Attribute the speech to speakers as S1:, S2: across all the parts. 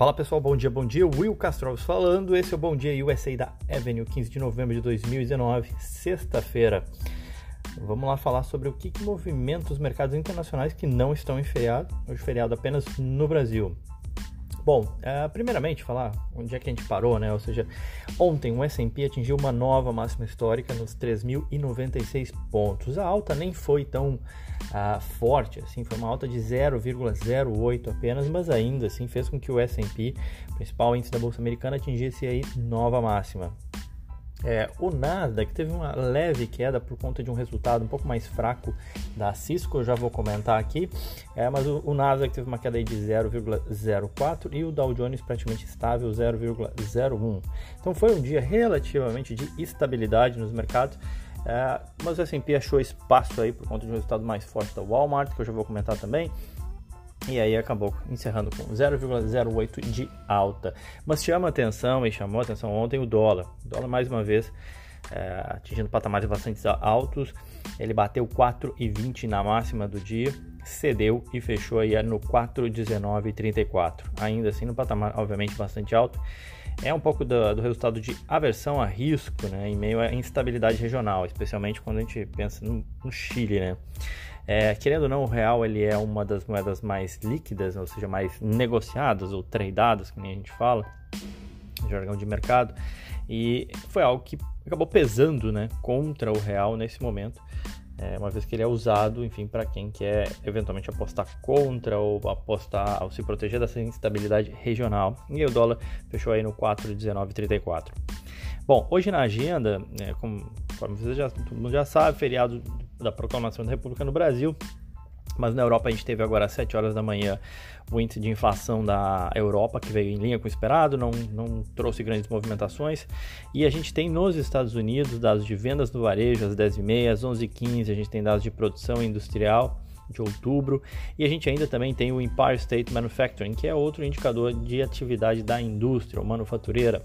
S1: Fala pessoal, bom dia, bom dia. Will Castro falando. Esse é o Bom Dia USA da Avenue, 15 de novembro de 2019, sexta-feira. Vamos lá falar sobre o que, que movimenta os mercados internacionais que não estão em feriado, hoje feriado apenas no Brasil. Bom, uh, primeiramente falar onde é que a gente parou, né? Ou seja, ontem o S&P atingiu uma nova máxima histórica nos 3.096 pontos. A alta nem foi tão uh, forte, assim, foi uma alta de 0,08 apenas, mas ainda assim fez com que o S&P, principal índice da bolsa americana, atingisse aí nova máxima. É, o Nasdaq teve uma leve queda por conta de um resultado um pouco mais fraco da Cisco, eu já vou comentar aqui, é, mas o, o, Nasdaq teve uma queda de 0,04 e o Dow Jones praticamente estável, 0,01. Então foi um dia relativamente de estabilidade nos mercados, é, mas o S&P achou espaço aí por conta de um resultado mais forte da Walmart, que eu já vou comentar também, e aí acabou encerrando com 0,08 de alta. Mas chama atenção e chamou atenção ontem o dólar. O dólar mais uma vez é, atingindo patamares bastante altos. Ele bateu 4,20 na máxima do dia, cedeu e fechou aí no 4,1934. Ainda assim no patamar obviamente bastante alto. É um pouco do, do, resultado de aversão a risco, né, em meio à instabilidade regional, especialmente quando a gente pensa no, no Chile, né. É, querendo ou não, o real ele é uma das moedas mais líquidas, ou seja, mais negociadas ou tradeadas, que nem a gente fala, jargão de mercado, e foi algo que acabou pesando né, contra o real nesse momento, é, uma vez que ele é usado, enfim, para quem quer eventualmente apostar contra ou apostar ou se proteger dessa instabilidade regional. E o dólar fechou aí no 4,1934. Bom, hoje na agenda, é, como, como você já, já sabe, feriado da proclamação da República no Brasil. Mas na Europa a gente teve agora às 7 horas da manhã o índice de inflação da Europa, que veio em linha com o esperado, não, não trouxe grandes movimentações. E a gente tem nos Estados Unidos dados de vendas no varejo às 10h30, às 11h15, a gente tem dados de produção industrial de outubro. E a gente ainda também tem o Empire State Manufacturing, que é outro indicador de atividade da indústria ou manufatureira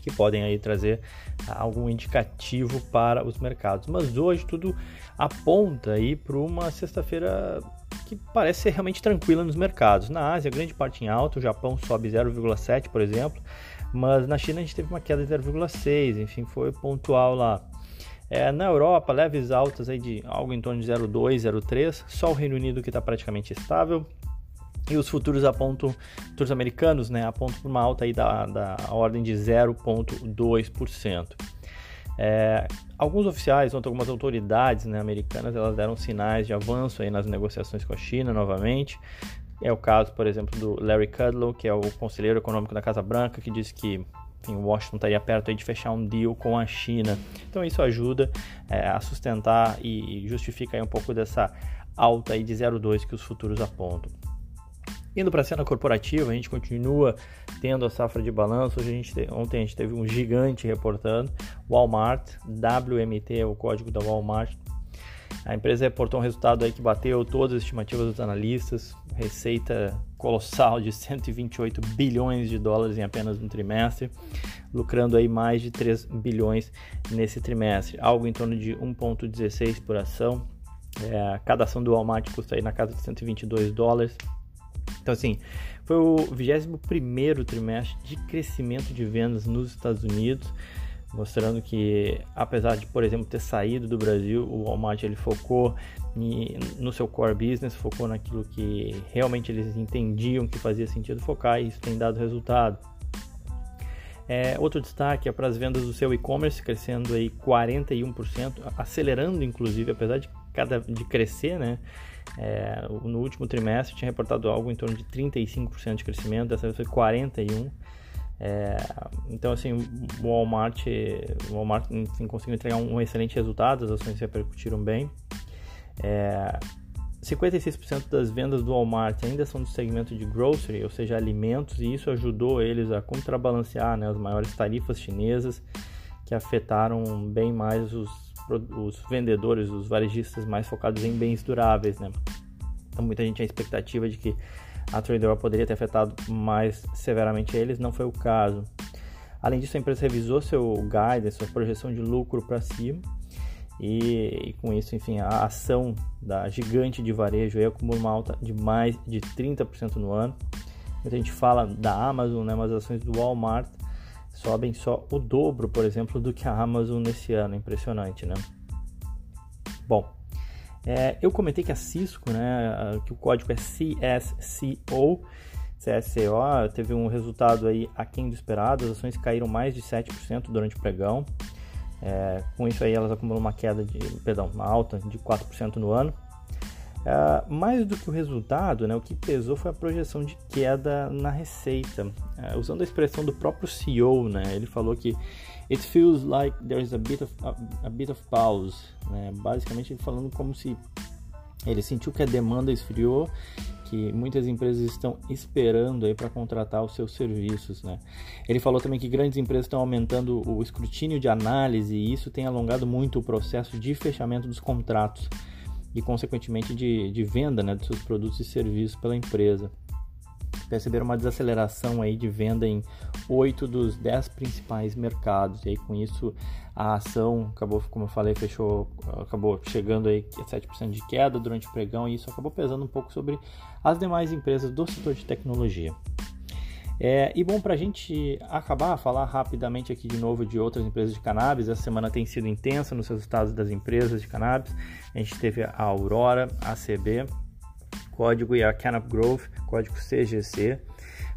S1: que podem aí trazer algum indicativo para os mercados. Mas hoje tudo aponta aí para uma sexta-feira que parece ser realmente tranquila nos mercados. Na Ásia, grande parte em alta, o Japão sobe 0,7, por exemplo, mas na China a gente teve uma queda de 0,6, enfim, foi pontual lá. É, na Europa, leves altas aí de algo em torno de 0,2, 0,3, só o Reino Unido que está praticamente estável, e os futuros apontam, futuros americanos, né, apontam para uma alta aí da, da ordem de 0,2%. É, alguns oficiais, algumas autoridades né, americanas, elas deram sinais de avanço aí nas negociações com a China novamente. É o caso, por exemplo, do Larry Kudlow, que é o conselheiro econômico da Casa Branca, que disse que enfim, Washington estaria perto de fechar um deal com a China. Então isso ajuda é, a sustentar e justifica um pouco dessa alta aí de 0,2 que os futuros apontam. Indo para a cena corporativa, a gente continua tendo a safra de balanço. Hoje a gente te, ontem a gente teve um gigante reportando, Walmart, WMT é o código da Walmart. A empresa reportou um resultado aí que bateu todas as estimativas dos analistas, receita colossal de 128 bilhões de dólares em apenas um trimestre, lucrando aí mais de 3 bilhões nesse trimestre, algo em torno de 1,16 por ação. É, cada ação do Walmart custa aí na casa de 122 dólares. Então, assim, foi o 21 trimestre de crescimento de vendas nos Estados Unidos, mostrando que, apesar de, por exemplo, ter saído do Brasil, o Walmart ele focou no seu core business, focou naquilo que realmente eles entendiam que fazia sentido focar e isso tem dado resultado. É, outro destaque é para as vendas do seu e-commerce, crescendo aí 41%, acelerando inclusive, apesar de, cada, de crescer, né? É, no último trimestre tinha reportado algo em torno de 35% de crescimento, dessa vez foi 41%. É, então, assim, o Walmart, o Walmart enfim, conseguiu entregar um, um, excelente resultado, as ações repercutiram bem. É, 56% das vendas do Walmart ainda são do segmento de grocery, ou seja, alimentos, e isso ajudou eles a contrabalancear né, as maiores tarifas chinesas que afetaram bem mais os os vendedores, os varejistas mais focados em bens duráveis, né? Então muita gente tinha a expectativa de que a Trader poderia ter afetado mais severamente eles, não foi o caso. Além disso, a empresa revisou seu guidance, sua projeção de lucro para cima, e, e, com isso, enfim, a ação da gigante de varejo aí acumula uma alta de mais de 30% no ano. Muita gente fala da Amazon, né, mas as ações do Walmart sobem só o dobro, por exemplo, do que a Amazon nesse ano. Impressionante, né? Bom, é, eu comentei que a Cisco, né, que o código é CSCO, CSCO, teve um resultado aí aquém do esperado, as ações caíram mais de 7% durante o pregão. É, com isso aí elas acumulam uma queda de, perdão, uma alta de 4% no ano. Uh, mais do que o resultado, né, o que pesou foi a projeção de queda na receita. Uh, usando a expressão do próprio CEO, né, ele falou que it feels like there is a bit of, a, a bit of pause. Né, basicamente, ele falando como se ele sentiu que a demanda esfriou, que muitas empresas estão esperando aí para contratar os seus serviços, né? Ele falou também que grandes empresas estão aumentando o escrutínio de análise e isso tem alongado muito o processo de fechamento dos contratos e, consequentemente, de, de venda né, dos seus produtos e serviços pela empresa. Perceberam uma desaceleração aí de venda em oito dos dez principais mercados. E aí, com isso, a ação acabou, como eu falei, fechou, acabou chegando aí a 7% de queda durante o pregão e isso acabou pesando um pouco sobre as demais empresas do setor de tecnologia. É, e bom, para a gente acabar, falar rapidamente aqui de novo de outras empresas de cannabis. Essa semana tem sido intensa nos resultados das empresas de cannabis. A gente teve a Aurora, ACB, código e a Canop Growth, código CGC.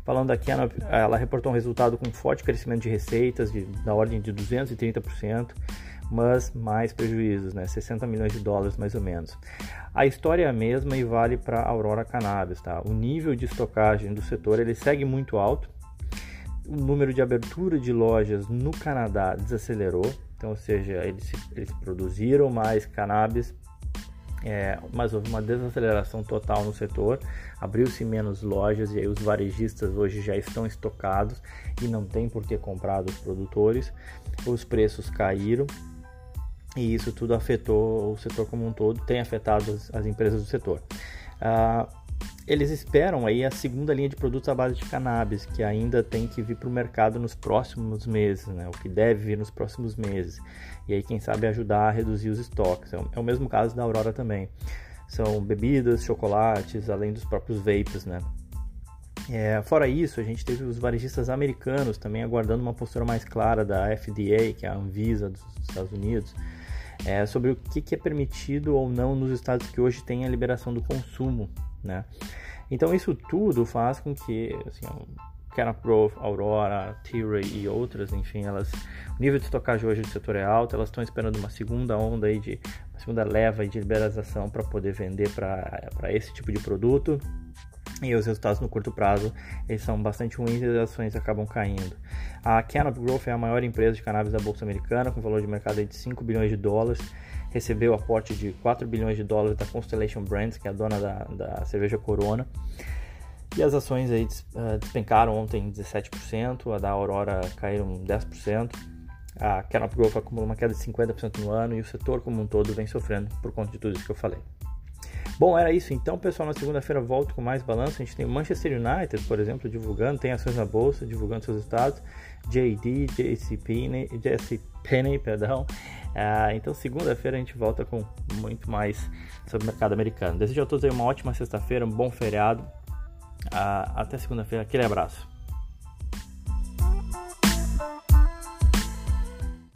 S1: Falando da Canop, ela reportou um resultado com forte crescimento de receitas de, da ordem de 230% mas mais prejuízos, né? 60 milhões de dólares mais ou menos. A história é a mesma e vale para Aurora Cannabis, tá? O nível de estocagem do setor ele segue muito alto. O número de abertura de lojas no Canadá desacelerou, então, ou seja, eles, eles produziram mais cannabis, é, mas houve uma desaceleração total no setor, abriu-se menos lojas e aí os varejistas hoje já estão estocados e não tem por que comprar dos produtores. Os preços caíram, e isso tudo afetou o setor como um todo, tem afetado as, as empresas do setor. Uh, eles esperam aí a segunda linha de produtos à base de cannabis, que ainda tem que vir para o mercado nos próximos meses, né? o que deve vir nos próximos meses. E aí, quem sabe, ajudar a reduzir os estoques. É o, é o mesmo caso da Aurora também. São bebidas, chocolates, além dos próprios vapes, né? É, fora isso, a gente teve os varejistas americanos também aguardando uma postura mais clara da FDA, que é a Anvisa dos Estados Unidos, é, sobre o que, que, é permitido ou não nos estados que hoje têm a liberação do consumo, né? Então isso tudo faz com que assim, Canapro, Aurora, Tilray e outras, enfim, elas, o nível de estocagem hoje do setor é alto, elas estão esperando uma segunda onda aí de uma segunda leva de liberalização para poder vender para esse tipo de produto e os resultados no curto prazo eles são bastante ruins e as ações acabam caindo. A Canopy Growth é a maior empresa de cannabis da bolsa americana, com valor de mercado de 5 bilhões de dólares. Recebeu aporte de 4 bilhões de dólares da Constellation Brands, que é a dona da, da cerveja Corona. E as ações aí uh, despencaram ontem 17%, a da Aurora caíram 10%. A Canopy Growth acumulou uma queda de 50% no ano e o setor como um todo vem sofrendo por conta de tudo isso que eu falei. Bom, era isso então, pessoal. Na segunda-feira volto com mais balanço. A gente tem Manchester United, por exemplo, divulgando, tem ações na bolsa, divulgando seus resultados. JD, JC Penny, JC Penny perdão. Ah, então, segunda-feira a gente volta com muito mais sobre o mercado americano. Desejo a todos uma ótima sexta-feira, um bom feriado. Ah, até segunda-feira. Aquele abraço.